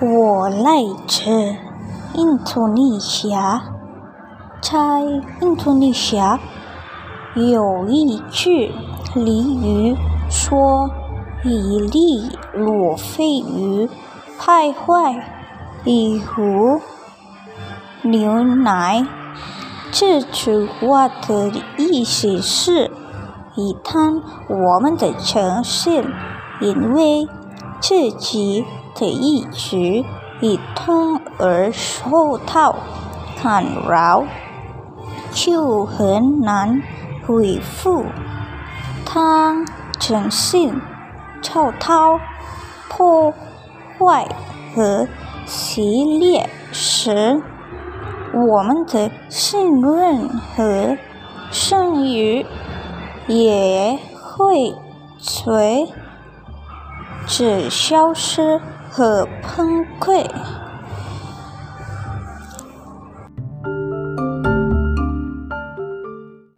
我来自印度尼西亚，在印度尼西亚有一句俚语说：“一粒罗非鱼徘徊一壶牛奶。”这句话的意思是：一旦我们的诚信因为自己的意志一通而受到干扰，就很难恢复。当诚信受到破坏和撕裂时，我们的信任和声誉也会随之消失和崩溃。